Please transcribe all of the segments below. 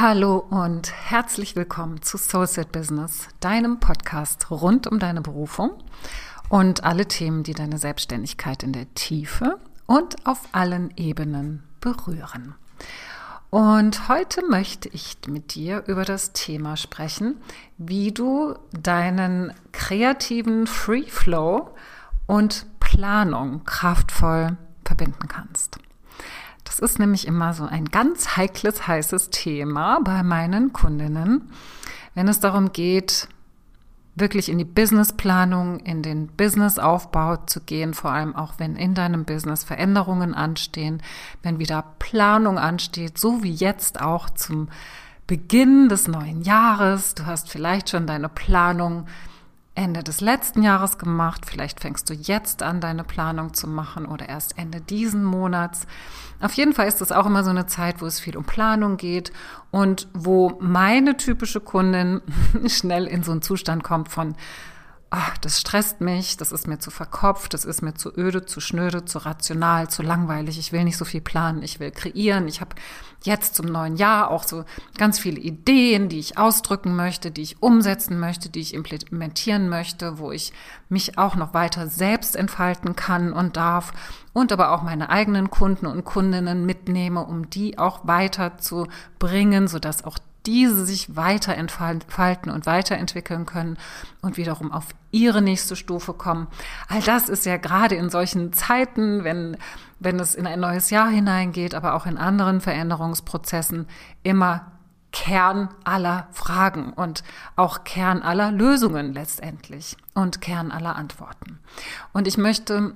Hallo und herzlich willkommen zu Soulset Business, deinem Podcast rund um deine Berufung und alle Themen, die deine Selbstständigkeit in der Tiefe und auf allen Ebenen berühren. Und heute möchte ich mit dir über das Thema sprechen, wie du deinen kreativen Free Flow und Planung kraftvoll verbinden kannst. Das ist nämlich immer so ein ganz heikles, heißes Thema bei meinen Kundinnen, wenn es darum geht, wirklich in die Businessplanung, in den Businessaufbau zu gehen, vor allem auch wenn in deinem Business Veränderungen anstehen, wenn wieder Planung ansteht, so wie jetzt auch zum Beginn des neuen Jahres. Du hast vielleicht schon deine Planung Ende des letzten Jahres gemacht. Vielleicht fängst du jetzt an, deine Planung zu machen oder erst Ende diesen Monats. Auf jeden Fall ist es auch immer so eine Zeit, wo es viel um Planung geht und wo meine typische Kundin schnell in so einen Zustand kommt von, ach, das stresst mich, das ist mir zu verkopft, das ist mir zu öde, zu schnöde, zu rational, zu langweilig. Ich will nicht so viel planen, ich will kreieren. Ich habe jetzt zum neuen Jahr auch so ganz viele Ideen, die ich ausdrücken möchte, die ich umsetzen möchte, die ich implementieren möchte, wo ich mich auch noch weiter selbst entfalten kann und darf und aber auch meine eigenen Kunden und Kundinnen mitnehme, um die auch weiter zu bringen, sodass auch diese sich weiter entfalten und weiterentwickeln können und wiederum auf ihre nächste Stufe kommen. All das ist ja gerade in solchen Zeiten, wenn, wenn es in ein neues Jahr hineingeht, aber auch in anderen Veränderungsprozessen immer Kern aller Fragen und auch Kern aller Lösungen letztendlich und Kern aller Antworten. Und ich möchte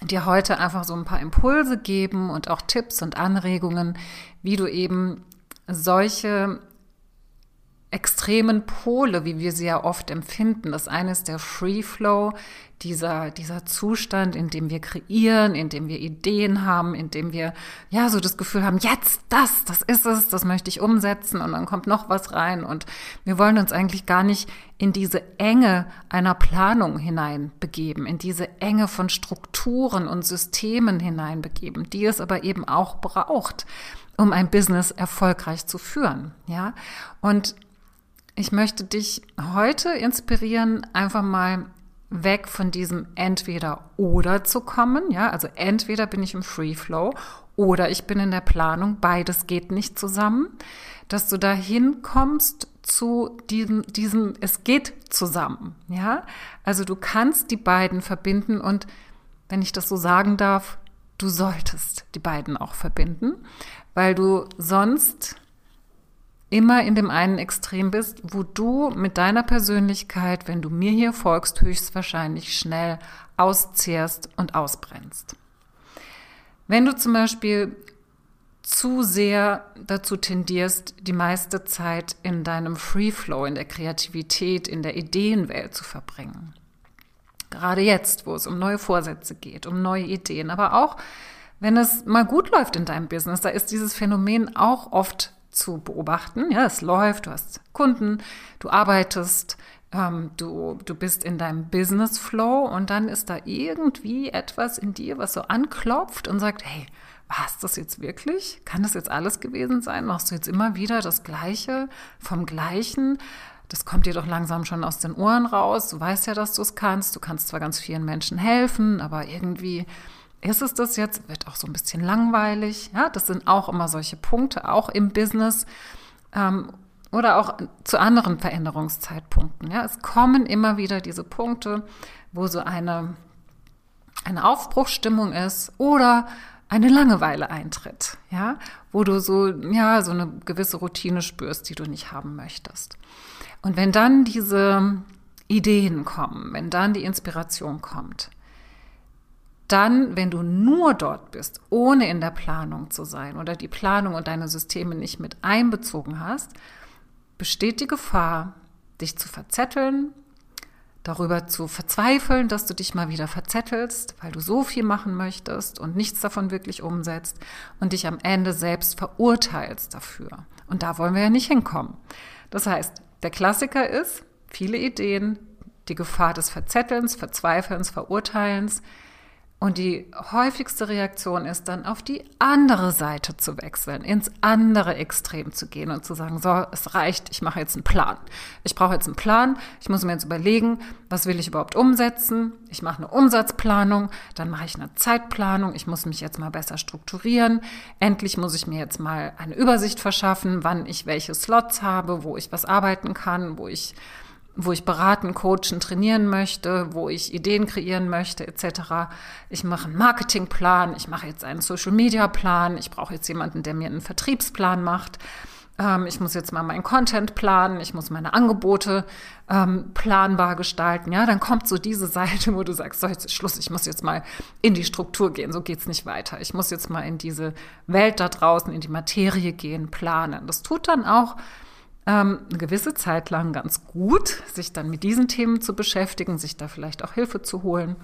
dir heute einfach so ein paar Impulse geben und auch Tipps und Anregungen, wie du eben solche extremen Pole, wie wir sie ja oft empfinden. Das eine ist der Free Flow, dieser, dieser Zustand, in dem wir kreieren, in dem wir Ideen haben, in dem wir ja so das Gefühl haben, jetzt das, das ist es, das möchte ich umsetzen und dann kommt noch was rein und wir wollen uns eigentlich gar nicht in diese Enge einer Planung hineinbegeben, in diese Enge von Strukturen und Systemen hineinbegeben, die es aber eben auch braucht, um ein Business erfolgreich zu führen, ja? Und ich möchte dich heute inspirieren, einfach mal weg von diesem entweder oder zu kommen. Ja, also entweder bin ich im Free Flow oder ich bin in der Planung. Beides geht nicht zusammen. Dass du dahin kommst zu diesem, diesem, es geht zusammen. Ja, also du kannst die beiden verbinden und wenn ich das so sagen darf, du solltest die beiden auch verbinden, weil du sonst immer in dem einen Extrem bist, wo du mit deiner Persönlichkeit, wenn du mir hier folgst, höchstwahrscheinlich schnell auszehrst und ausbrennst. Wenn du zum Beispiel zu sehr dazu tendierst, die meiste Zeit in deinem Free Flow, in der Kreativität, in der Ideenwelt zu verbringen. Gerade jetzt, wo es um neue Vorsätze geht, um neue Ideen, aber auch wenn es mal gut läuft in deinem Business, da ist dieses Phänomen auch oft zu beobachten. Ja, es läuft, du hast Kunden, du arbeitest, ähm, du, du bist in deinem Business Flow und dann ist da irgendwie etwas in dir, was so anklopft und sagt, hey, war es das jetzt wirklich? Kann das jetzt alles gewesen sein? Machst du jetzt immer wieder das Gleiche vom Gleichen? Das kommt dir doch langsam schon aus den Ohren raus. Du weißt ja, dass du es kannst. Du kannst zwar ganz vielen Menschen helfen, aber irgendwie ist es das jetzt? Wird auch so ein bisschen langweilig. Ja, das sind auch immer solche Punkte, auch im Business ähm, oder auch zu anderen Veränderungszeitpunkten. Ja, es kommen immer wieder diese Punkte, wo so eine, eine Aufbruchsstimmung ist oder eine Langeweile eintritt, ja, wo du so, ja, so eine gewisse Routine spürst, die du nicht haben möchtest. Und wenn dann diese Ideen kommen, wenn dann die Inspiration kommt, dann, wenn du nur dort bist, ohne in der Planung zu sein oder die Planung und deine Systeme nicht mit einbezogen hast, besteht die Gefahr, dich zu verzetteln, darüber zu verzweifeln, dass du dich mal wieder verzettelst, weil du so viel machen möchtest und nichts davon wirklich umsetzt und dich am Ende selbst verurteilst dafür. Und da wollen wir ja nicht hinkommen. Das heißt, der Klassiker ist, viele Ideen, die Gefahr des Verzettelns, Verzweifelns, Verurteilens, Und die häufigste Reaktion ist dann auf die andere Seite zu wechseln, ins andere Extrem zu gehen und zu sagen, so, es reicht, ich mache jetzt einen Plan. Ich brauche jetzt einen Plan, ich muss mir jetzt überlegen, was will ich überhaupt umsetzen. Ich mache eine Umsatzplanung, dann mache ich eine Zeitplanung, ich muss mich jetzt mal besser strukturieren. Endlich muss ich mir jetzt mal eine Übersicht verschaffen, wann ich welche Slots habe, wo ich was arbeiten kann, wo ich wo ich beraten, coachen, trainieren möchte, wo ich Ideen kreieren möchte, etc. Ich mache einen Marketingplan, ich mache jetzt einen Social-Media-Plan, ich brauche jetzt jemanden, der mir einen Vertriebsplan macht. Ähm, ich muss jetzt mal meinen Content planen, ich muss meine Angebote ähm, planbar gestalten. Ja, dann kommt so diese Seite, wo du sagst, so jetzt ist Schluss, ich muss jetzt mal in die Struktur gehen, so geht's nicht weiter. Ich muss jetzt mal in diese Welt da draußen, in die Materie gehen, planen. Das tut dann auch ähm, eine gewisse Zeit lang ganz gut, sich dann mit diesen Themen zu beschäftigen, sich da vielleicht auch Hilfe zu holen.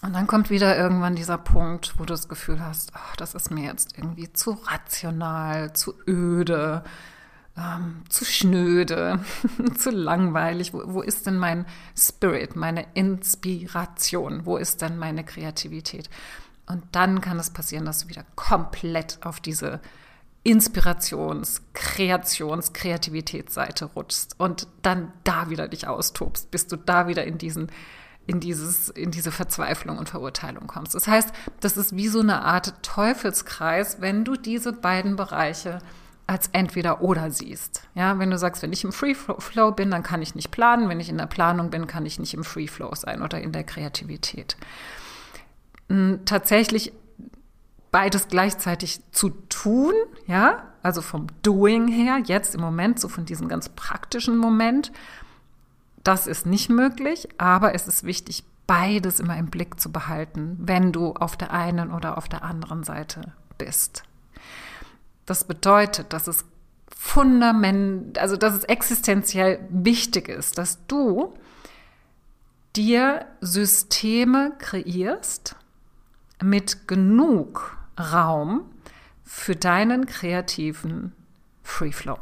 Und dann kommt wieder irgendwann dieser Punkt, wo du das Gefühl hast, ach, das ist mir jetzt irgendwie zu rational, zu öde, ähm, zu schnöde, zu langweilig. Wo, wo ist denn mein Spirit, meine Inspiration? Wo ist denn meine Kreativität? Und dann kann es passieren, dass du wieder komplett auf diese Inspirations-, Kreations-, Kreativitätsseite rutschst und dann da wieder dich austobst, bis du da wieder in diesen in dieses, in diese Verzweiflung und Verurteilung kommst. Das heißt, das ist wie so eine Art Teufelskreis, wenn du diese beiden Bereiche als entweder oder siehst. Ja, wenn du sagst, wenn ich im Free Flow bin, dann kann ich nicht planen. Wenn ich in der Planung bin, kann ich nicht im Free Flow sein oder in der Kreativität. Hm, tatsächlich beides gleichzeitig zu tun, ja, also vom Doing her, jetzt im Moment, so von diesem ganz praktischen Moment, das ist nicht möglich, aber es ist wichtig, beides immer im Blick zu behalten, wenn du auf der einen oder auf der anderen Seite bist. Das bedeutet, dass es fundament, also dass es existenziell wichtig ist, dass du dir Systeme kreierst mit genug Raum für deinen kreativen Free Flow.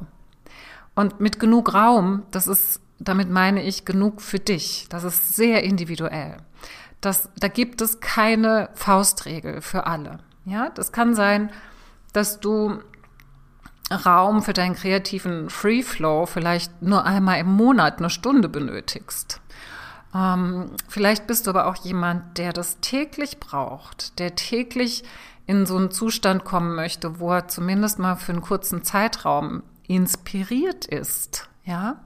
Und mit genug Raum, das ist, damit meine ich genug für dich. Das ist sehr individuell. Das, da gibt es keine Faustregel für alle. Ja, das kann sein, dass du Raum für deinen kreativen Free Flow vielleicht nur einmal im Monat eine Stunde benötigst. Ähm, vielleicht bist du aber auch jemand, der das täglich braucht, der täglich in so einen Zustand kommen möchte, wo er zumindest mal für einen kurzen Zeitraum inspiriert ist, ja.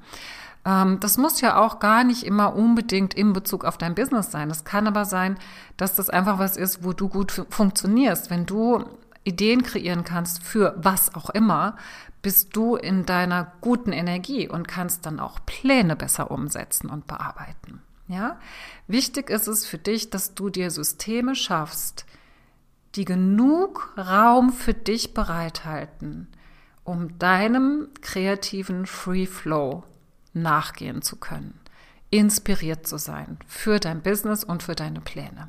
Ähm, das muss ja auch gar nicht immer unbedingt in Bezug auf dein Business sein. Es kann aber sein, dass das einfach was ist, wo du gut funktionierst. Wenn du Ideen kreieren kannst für was auch immer, bist du in deiner guten Energie und kannst dann auch Pläne besser umsetzen und bearbeiten. Ja? Wichtig ist es für dich, dass du dir Systeme schaffst, die genug Raum für dich bereithalten, um deinem kreativen Free Flow nachgehen zu können, inspiriert zu sein für dein Business und für deine Pläne.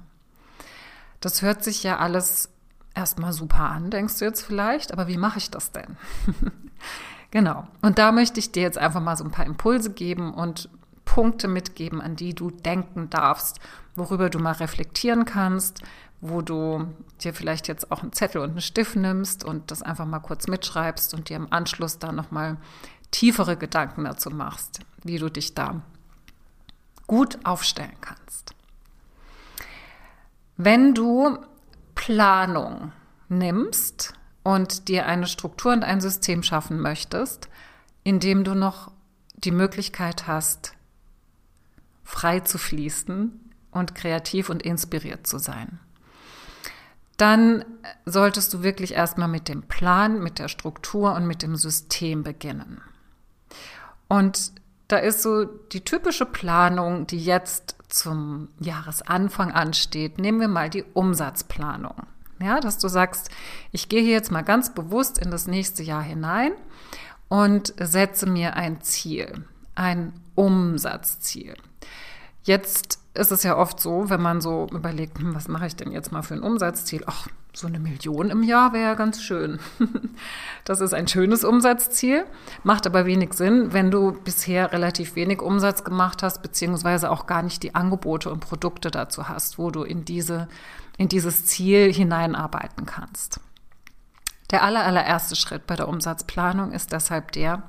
Das hört sich ja alles erstmal super an, denkst du jetzt vielleicht, aber wie mache ich das denn? genau. Und da möchte ich dir jetzt einfach mal so ein paar Impulse geben und Punkte mitgeben, an die du denken darfst, worüber du mal reflektieren kannst, wo du dir vielleicht jetzt auch einen Zettel und einen Stift nimmst und das einfach mal kurz mitschreibst und dir im Anschluss dann nochmal tiefere Gedanken dazu machst, wie du dich da gut aufstellen kannst. Wenn du Planung nimmst und dir eine Struktur und ein System schaffen möchtest, in dem du noch die Möglichkeit hast, frei zu fließen und kreativ und inspiriert zu sein dann solltest du wirklich erstmal mit dem Plan, mit der Struktur und mit dem System beginnen. Und da ist so die typische Planung, die jetzt zum Jahresanfang ansteht. Nehmen wir mal die Umsatzplanung. Ja, dass du sagst, ich gehe hier jetzt mal ganz bewusst in das nächste Jahr hinein und setze mir ein Ziel, ein Umsatzziel. Jetzt ist es ja oft so, wenn man so überlegt, hm, was mache ich denn jetzt mal für ein Umsatzziel? Ach, so eine Million im Jahr wäre ja ganz schön. Das ist ein schönes Umsatzziel, macht aber wenig Sinn, wenn du bisher relativ wenig Umsatz gemacht hast, beziehungsweise auch gar nicht die Angebote und Produkte dazu hast, wo du in, diese, in dieses Ziel hineinarbeiten kannst. Der aller, allererste Schritt bei der Umsatzplanung ist deshalb der,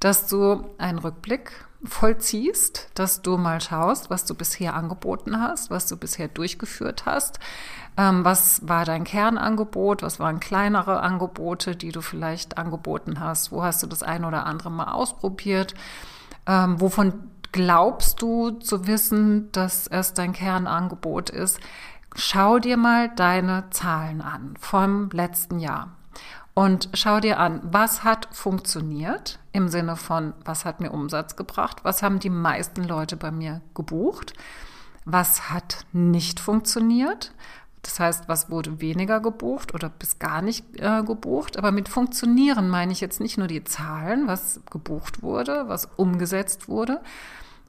dass du einen Rückblick vollziehst, dass du mal schaust, was du bisher angeboten hast, was du bisher durchgeführt hast, ähm, was war dein Kernangebot, was waren kleinere Angebote, die du vielleicht angeboten hast, wo hast du das ein oder andere mal ausprobiert, ähm, wovon glaubst du zu wissen, dass es dein Kernangebot ist. Schau dir mal deine Zahlen an vom letzten Jahr. Und schau dir an, was hat funktioniert im Sinne von, was hat mir Umsatz gebracht, was haben die meisten Leute bei mir gebucht, was hat nicht funktioniert, das heißt, was wurde weniger gebucht oder bis gar nicht äh, gebucht. Aber mit funktionieren meine ich jetzt nicht nur die Zahlen, was gebucht wurde, was umgesetzt wurde,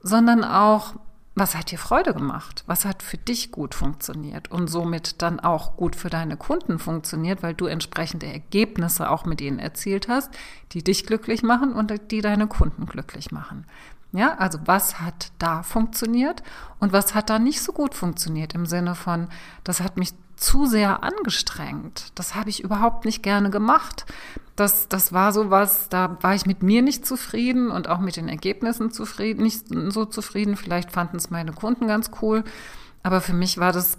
sondern auch, was hat dir Freude gemacht? Was hat für dich gut funktioniert und somit dann auch gut für deine Kunden funktioniert, weil du entsprechende Ergebnisse auch mit ihnen erzielt hast, die dich glücklich machen und die deine Kunden glücklich machen. Ja, also was hat da funktioniert und was hat da nicht so gut funktioniert im Sinne von, das hat mich zu sehr angestrengt. Das habe ich überhaupt nicht gerne gemacht. Das, das war so was, da war ich mit mir nicht zufrieden und auch mit den Ergebnissen zufrieden, nicht so zufrieden. Vielleicht fanden es meine Kunden ganz cool, aber für mich war das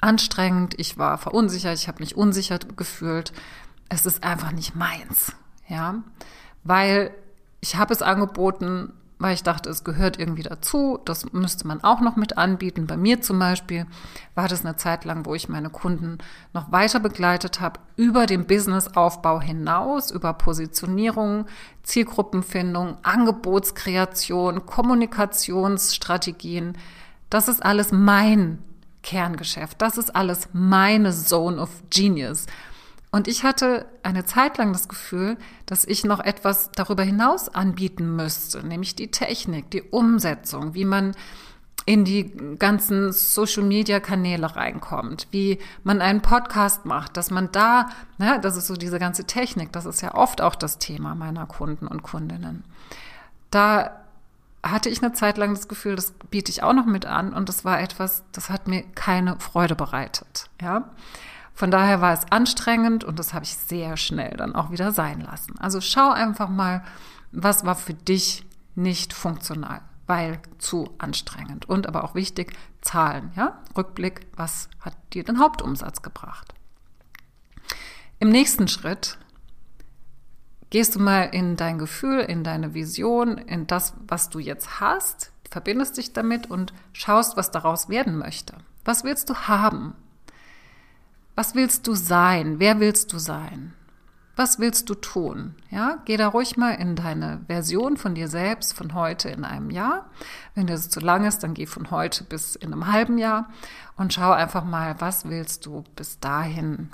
anstrengend. Ich war verunsichert, ich habe mich unsicher gefühlt. Es ist einfach nicht meins, ja, weil ich habe es angeboten, weil ich dachte, es gehört irgendwie dazu. Das müsste man auch noch mit anbieten. Bei mir zum Beispiel war das eine Zeit lang, wo ich meine Kunden noch weiter begleitet habe, über den Businessaufbau hinaus, über Positionierung, Zielgruppenfindung, Angebotskreation, Kommunikationsstrategien. Das ist alles mein Kerngeschäft. Das ist alles meine Zone of Genius. Und ich hatte eine Zeit lang das Gefühl, dass ich noch etwas darüber hinaus anbieten müsste, nämlich die Technik, die Umsetzung, wie man in die ganzen Social-Media-Kanäle reinkommt, wie man einen Podcast macht, dass man da, ne, das ist so diese ganze Technik, das ist ja oft auch das Thema meiner Kunden und Kundinnen. Da hatte ich eine Zeit lang das Gefühl, das biete ich auch noch mit an und das war etwas, das hat mir keine Freude bereitet, ja. Von daher war es anstrengend und das habe ich sehr schnell dann auch wieder sein lassen. Also schau einfach mal, was war für dich nicht funktional, weil zu anstrengend. Und aber auch wichtig, Zahlen, ja? Rückblick, was hat dir den Hauptumsatz gebracht? Im nächsten Schritt gehst du mal in dein Gefühl, in deine Vision, in das, was du jetzt hast, verbindest dich damit und schaust, was daraus werden möchte. Was willst du haben? Was willst du sein? Wer willst du sein? Was willst du tun? Ja, geh da ruhig mal in deine Version von dir selbst von heute in einem Jahr. Wenn das zu lang ist, dann geh von heute bis in einem halben Jahr und schau einfach mal, was willst du bis dahin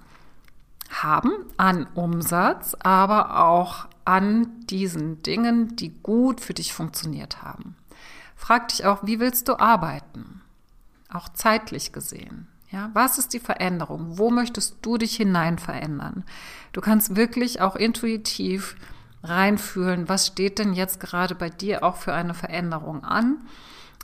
haben an Umsatz, aber auch an diesen Dingen, die gut für dich funktioniert haben. Frag dich auch, wie willst du arbeiten? Auch zeitlich gesehen. Ja, was ist die Veränderung? Wo möchtest du dich hinein verändern? Du kannst wirklich auch intuitiv reinfühlen, was steht denn jetzt gerade bei dir auch für eine Veränderung an?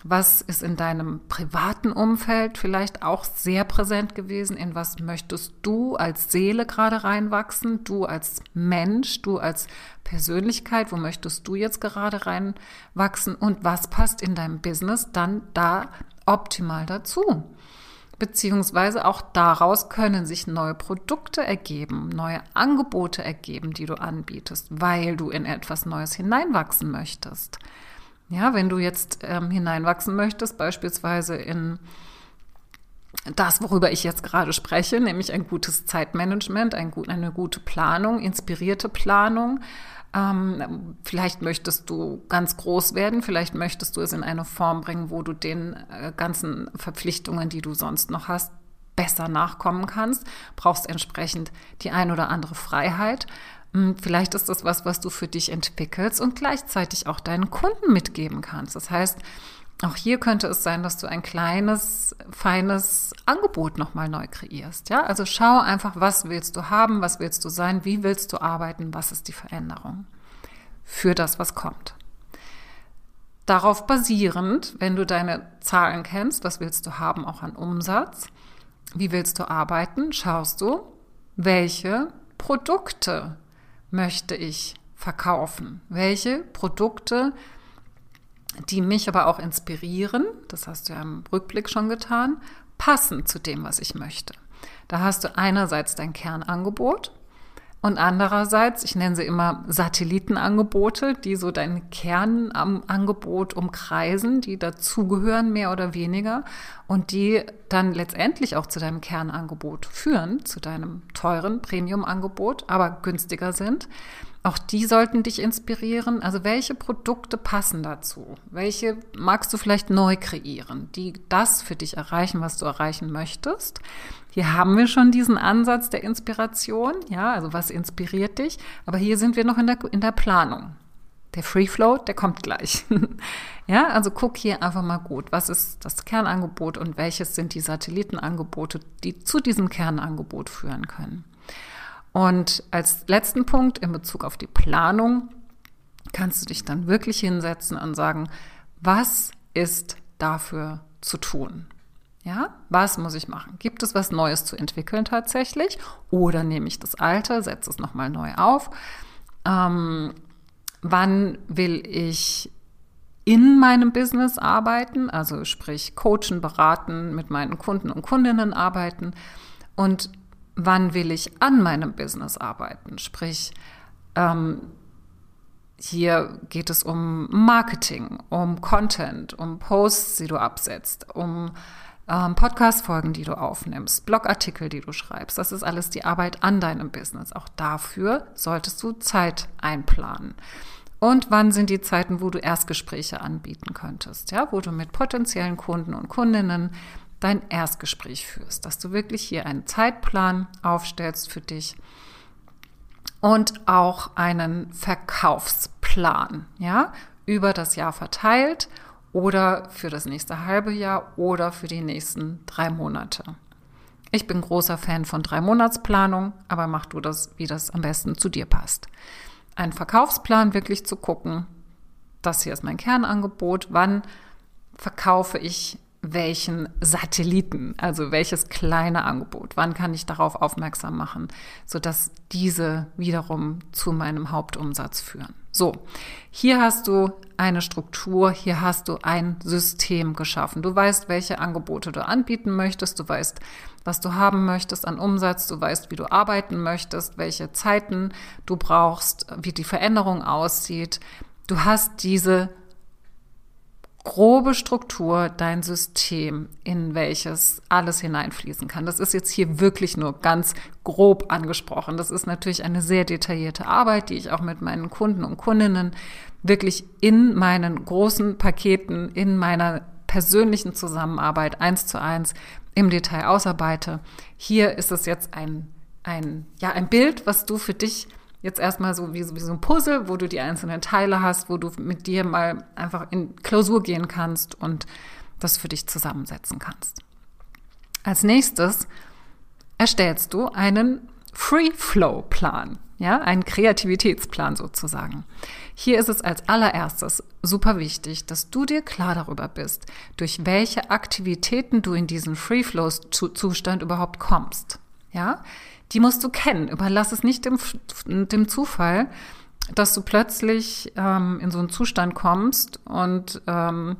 Was ist in deinem privaten Umfeld vielleicht auch sehr präsent gewesen? In was möchtest du als Seele gerade reinwachsen? Du als Mensch, du als Persönlichkeit, wo möchtest du jetzt gerade reinwachsen? Und was passt in deinem Business dann da optimal dazu? Beziehungsweise auch daraus können sich neue Produkte ergeben, neue Angebote ergeben, die du anbietest, weil du in etwas Neues hineinwachsen möchtest. Ja, wenn du jetzt ähm, hineinwachsen möchtest, beispielsweise in das, worüber ich jetzt gerade spreche, nämlich ein gutes Zeitmanagement, ein gut, eine gute Planung, inspirierte Planung, ähm, vielleicht möchtest du ganz groß werden, vielleicht möchtest du es in eine Form bringen, wo du den äh, ganzen Verpflichtungen, die du sonst noch hast, besser nachkommen kannst, brauchst entsprechend die ein oder andere Freiheit. Hm, vielleicht ist das was, was du für dich entwickelst und gleichzeitig auch deinen Kunden mitgeben kannst. Das heißt, auch hier könnte es sein, dass du ein kleines, feines Angebot nochmal neu kreierst. Ja, also schau einfach, was willst du haben, was willst du sein, wie willst du arbeiten, was ist die Veränderung für das, was kommt. Darauf basierend, wenn du deine Zahlen kennst, was willst du haben, auch an Umsatz, wie willst du arbeiten, schaust du, welche Produkte möchte ich verkaufen, welche Produkte die mich aber auch inspirieren, das hast du ja im Rückblick schon getan, passen zu dem, was ich möchte. Da hast du einerseits dein Kernangebot und andererseits, ich nenne sie immer Satellitenangebote, die so dein Kernangebot umkreisen, die dazugehören, mehr oder weniger, und die dann letztendlich auch zu deinem Kernangebot führen, zu deinem teuren Premium-Angebot, aber günstiger sind. Auch die sollten dich inspirieren. Also welche Produkte passen dazu? Welche magst du vielleicht neu kreieren, die das für dich erreichen, was du erreichen möchtest? Hier haben wir schon diesen Ansatz der Inspiration. Ja, also was inspiriert dich? Aber hier sind wir noch in der, in der Planung. Der Free Flow, der kommt gleich. ja, also guck hier einfach mal gut, was ist das Kernangebot und welches sind die Satellitenangebote, die zu diesem Kernangebot führen können. Und als letzten Punkt in Bezug auf die Planung kannst du dich dann wirklich hinsetzen und sagen, was ist dafür zu tun? Ja, was muss ich machen? Gibt es was Neues zu entwickeln tatsächlich? Oder nehme ich das Alte, setze es nochmal neu auf? Ähm, wann will ich in meinem Business arbeiten? Also sprich, coachen, beraten, mit meinen Kunden und Kundinnen arbeiten. Und wann will ich an meinem Business arbeiten? Sprich, ähm, hier geht es um Marketing, um Content, um Posts, die du absetzt, um ähm, Podcast-Folgen, die du aufnimmst, Blogartikel, die du schreibst. Das ist alles die Arbeit an deinem Business. Auch dafür solltest du Zeit einplanen. Und wann sind die Zeiten, wo du Erstgespräche anbieten könntest, ja, wo du mit potenziellen Kunden und Kundinnen dein Erstgespräch führst, dass du wirklich hier einen Zeitplan aufstellst für dich und auch einen Verkaufsplan, ja, über das Jahr verteilt oder für das nächste halbe Jahr oder für die nächsten drei Monate. Ich bin großer Fan von drei Monatsplanung, aber mach du das, wie das am besten zu dir passt. Einen Verkaufsplan wirklich zu gucken, das hier ist mein Kernangebot, wann verkaufe ich welchen Satelliten, also welches kleine Angebot, wann kann ich darauf aufmerksam machen, sodass diese wiederum zu meinem Hauptumsatz führen. So, hier hast du eine Struktur, hier hast du ein System geschaffen. Du weißt, welche Angebote du anbieten möchtest, du weißt, was du haben möchtest an Umsatz, du weißt, wie du arbeiten möchtest, welche Zeiten du brauchst, wie die Veränderung aussieht. Du hast diese grobe Struktur, dein System, in welches alles hineinfließen kann. Das ist jetzt hier wirklich nur ganz grob angesprochen. Das ist natürlich eine sehr detaillierte Arbeit, die ich auch mit meinen Kunden und Kundinnen wirklich in meinen großen Paketen, in meiner persönlichen Zusammenarbeit eins zu eins im Detail ausarbeite. Hier ist es jetzt ein, ein, ja, ein Bild, was du für dich jetzt erstmal so wie, wie so ein Puzzle, wo du die einzelnen Teile hast, wo du mit dir mal einfach in Klausur gehen kannst und das für dich zusammensetzen kannst. Als nächstes erstellst du einen Free-Flow-Plan, ja, einen Kreativitätsplan sozusagen. Hier ist es als allererstes super wichtig, dass du dir klar darüber bist, durch welche Aktivitäten du in diesen Free-Flow-Zustand überhaupt kommst. Ja, die musst du kennen. Überlass es nicht dem, dem Zufall, dass du plötzlich ähm, in so einen Zustand kommst und ähm,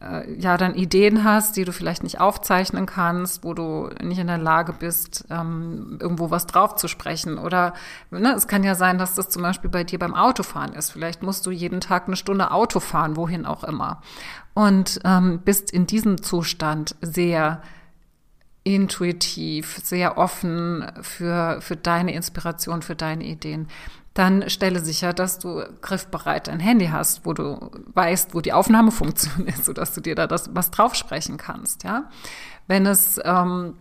äh, ja dann Ideen hast, die du vielleicht nicht aufzeichnen kannst, wo du nicht in der Lage bist, ähm, irgendwo was drauf zu sprechen. Oder ne, es kann ja sein, dass das zum Beispiel bei dir beim Autofahren ist. Vielleicht musst du jeden Tag eine Stunde Auto fahren, wohin auch immer. Und ähm, bist in diesem Zustand sehr intuitiv, sehr offen für, für deine Inspiration, für deine Ideen, dann stelle sicher, dass du griffbereit ein Handy hast, wo du weißt, wo die Aufnahmefunktion ist, sodass du dir da das, was draufsprechen kannst. Ja, wenn es ähm,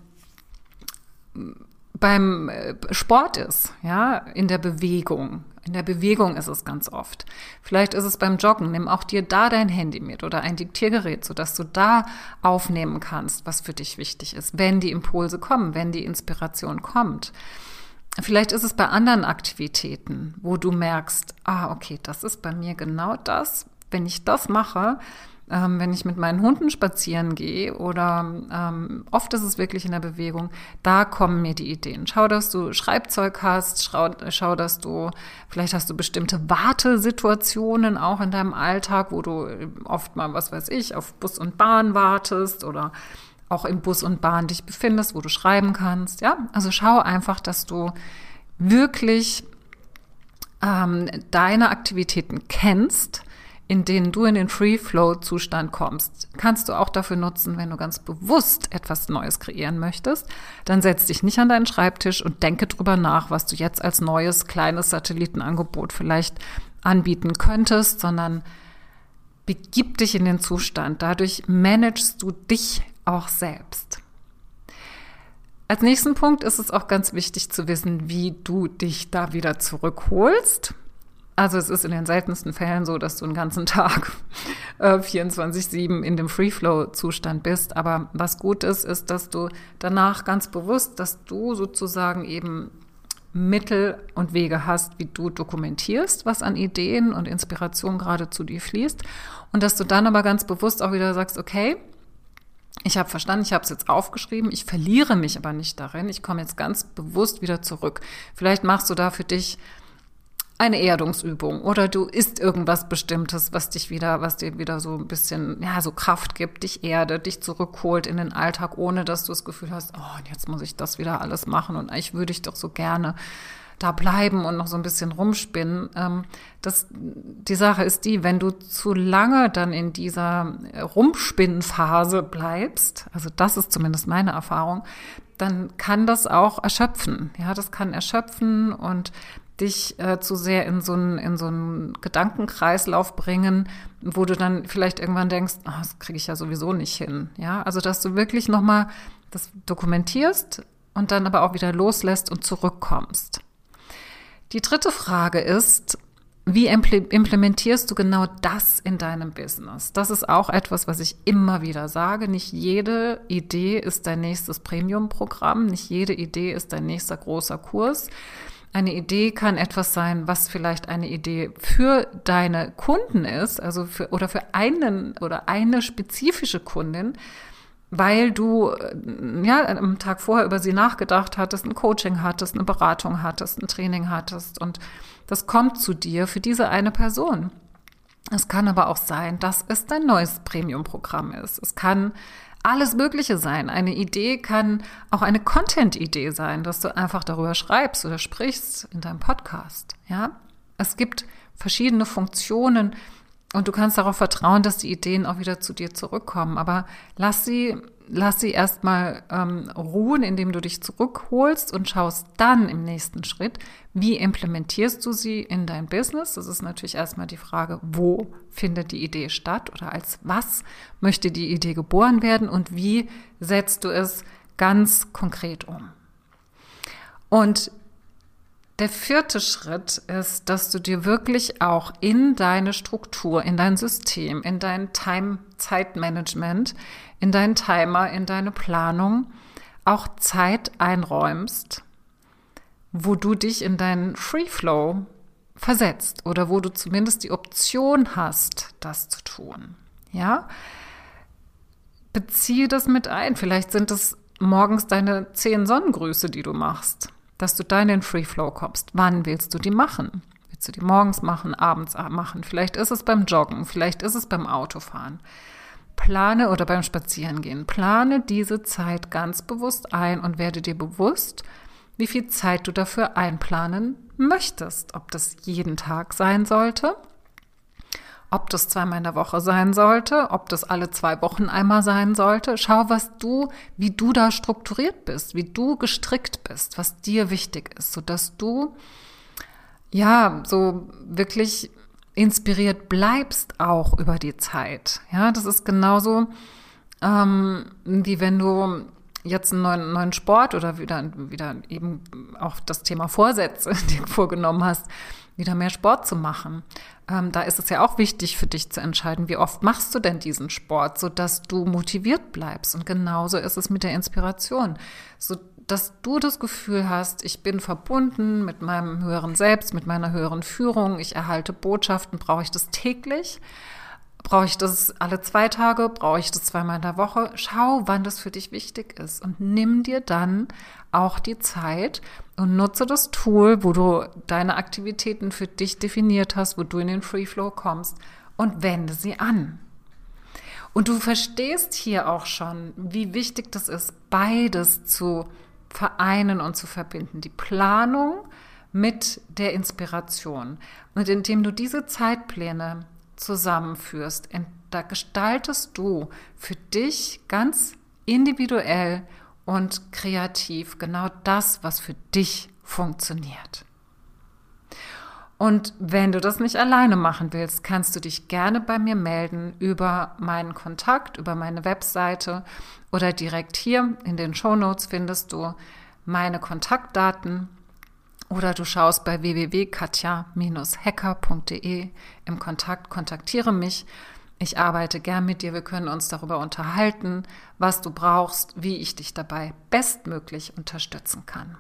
beim äh, Sport ist, ja, in der Bewegung, In der Bewegung ist es ganz oft. Vielleicht ist es beim Joggen. Nimm auch dir da dein Handy mit oder ein Diktiergerät, sodass du da aufnehmen kannst, was für dich wichtig ist, wenn die Impulse kommen, wenn die Inspiration kommt. Vielleicht ist es bei anderen Aktivitäten, wo du merkst, ah, okay, das ist bei mir genau das. Wenn ich das mache, ähm, wenn ich mit meinen Hunden spazieren gehe oder ähm, oft ist es wirklich in der Bewegung, da kommen mir die Ideen. Schau, dass du Schreibzeug hast, schau, schau, dass du, vielleicht hast du bestimmte Wartesituationen auch in deinem Alltag, wo du oft mal, was weiß ich, auf Bus und Bahn wartest oder auch im Bus und Bahn dich befindest, wo du schreiben kannst. Ja, also schau einfach, dass du wirklich ähm, deine Aktivitäten kennst in denen du in den Free-Flow-Zustand kommst, kannst du auch dafür nutzen, wenn du ganz bewusst etwas Neues kreieren möchtest. Dann setz dich nicht an deinen Schreibtisch und denke drüber nach, was du jetzt als neues kleines Satellitenangebot vielleicht anbieten könntest, sondern begib dich in den Zustand. Dadurch managst du dich auch selbst. Als nächsten Punkt ist es auch ganz wichtig zu wissen, wie du dich da wieder zurückholst. Also es ist in den seltensten Fällen so, dass du einen ganzen Tag äh, 24-7 in dem Free-Flow-Zustand bist. Aber was gut ist, ist, dass du danach ganz bewusst, dass du sozusagen eben Mittel und Wege hast, wie du dokumentierst, was an Ideen und Inspiration gerade zu dir fließt. Und dass du dann aber ganz bewusst auch wieder sagst, okay, ich habe verstanden, ich habe es jetzt aufgeschrieben, ich verliere mich aber nicht darin, ich komme jetzt ganz bewusst wieder zurück. Vielleicht machst du da für dich eine Erdungsübung oder du isst irgendwas Bestimmtes, was dich wieder, was dir wieder so ein bisschen, ja, so Kraft gibt, dich erdet, dich zurückholt in den Alltag, ohne dass du das Gefühl hast, oh, jetzt muss ich das wieder alles machen und eigentlich würde ich doch so gerne da bleiben und noch so ein bisschen rumspinnen. Ähm, das, die Sache ist die, wenn du zu lange dann in dieser Rumspinnenphase bleibst, also das ist zumindest meine Erfahrung, dann kann das auch erschöpfen. Ja, das kann erschöpfen und dich äh, zu sehr in so einen in so Gedankenkreislauf bringen, wo du dann vielleicht irgendwann denkst, oh, das kriege ich ja sowieso nicht hin. Ja, also dass du wirklich noch mal das dokumentierst und dann aber auch wieder loslässt und zurückkommst. Die dritte Frage ist, wie implementierst du genau das in deinem Business? Das ist auch etwas, was ich immer wieder sage. Nicht jede Idee ist dein nächstes Premium-Programm, nicht jede Idee ist dein nächster großer Kurs. Eine Idee kann etwas sein, was vielleicht eine Idee für deine Kunden ist, also für, oder für einen oder eine spezifische Kundin, weil du äh, ja am Tag vorher über sie nachgedacht hattest, ein Coaching hattest, eine Beratung hattest, ein Training hattest und das kommt zu dir für diese eine Person. Es kann aber auch sein, dass es dein neues Premium-Programm ist. Es kann alles Mögliche sein. Eine Idee kann auch eine Content-Idee sein, dass du einfach darüber schreibst oder sprichst in deinem Podcast. Ja, es gibt verschiedene Funktionen und du kannst darauf vertrauen, dass die Ideen auch wieder zu dir zurückkommen. Aber lass sie lass sie erstmal ähm, ruhen, indem du dich zurückholst und schaust dann im nächsten Schritt, wie implementierst du sie in dein Business. Das ist natürlich erstmal die Frage, wo findet die Idee statt oder als was möchte die Idee geboren werden und wie setzt du es ganz konkret um. Und der vierte Schritt ist, dass du dir wirklich auch in deine Struktur, in dein System, in dein Time-Zeitmanagement, in deinen Timer, in deine Planung auch Zeit einräumst, wo du dich in deinen Free Flow versetzt oder wo du zumindest die Option hast, das zu tun. Ja? Beziehe das mit ein. Vielleicht sind es morgens deine zehn Sonnengrüße, die du machst dass du da in den Free Flow kommst. Wann willst du die machen? Willst du die morgens machen, abends machen? Vielleicht ist es beim Joggen, vielleicht ist es beim Autofahren. Plane oder beim Spazierengehen. Plane diese Zeit ganz bewusst ein und werde dir bewusst, wie viel Zeit du dafür einplanen möchtest. Ob das jeden Tag sein sollte ob das zweimal in der Woche sein sollte, ob das alle zwei Wochen einmal sein sollte. Schau, was du, wie du da strukturiert bist, wie du gestrickt bist, was dir wichtig ist, sodass du ja so wirklich inspiriert bleibst auch über die Zeit. Ja, das ist genauso ähm, wie wenn du jetzt einen neuen, neuen Sport oder wieder, wieder eben auch das Thema Vorsätze dir vorgenommen hast wieder mehr Sport zu machen. Ähm, da ist es ja auch wichtig für dich zu entscheiden, wie oft machst du denn diesen Sport, sodass du motiviert bleibst. Und genauso ist es mit der Inspiration, so dass du das Gefühl hast, ich bin verbunden mit meinem höheren Selbst, mit meiner höheren Führung, ich erhalte Botschaften, brauche ich das täglich? Brauche ich das alle zwei Tage? Brauche ich das zweimal in der Woche? Schau, wann das für dich wichtig ist und nimm dir dann auch die Zeit und nutze das Tool, wo du deine Aktivitäten für dich definiert hast, wo du in den Free Flow kommst und wende sie an. Und du verstehst hier auch schon, wie wichtig das ist, beides zu vereinen und zu verbinden. Die Planung mit der Inspiration. Und indem du diese Zeitpläne zusammenführst, da gestaltest du für dich ganz individuell und kreativ genau das, was für dich funktioniert. Und wenn du das nicht alleine machen willst, kannst du dich gerne bei mir melden über meinen Kontakt, über meine Webseite oder direkt hier in den Show Notes findest du meine Kontaktdaten oder du schaust bei www.katja-hacker.de im Kontakt, kontaktiere mich. Ich arbeite gern mit dir. Wir können uns darüber unterhalten, was du brauchst, wie ich dich dabei bestmöglich unterstützen kann.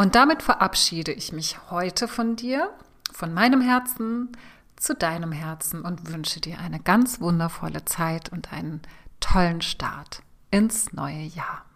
Und damit verabschiede ich mich heute von dir, von meinem Herzen zu deinem Herzen und wünsche dir eine ganz wundervolle Zeit und einen tollen Start ins neue Jahr.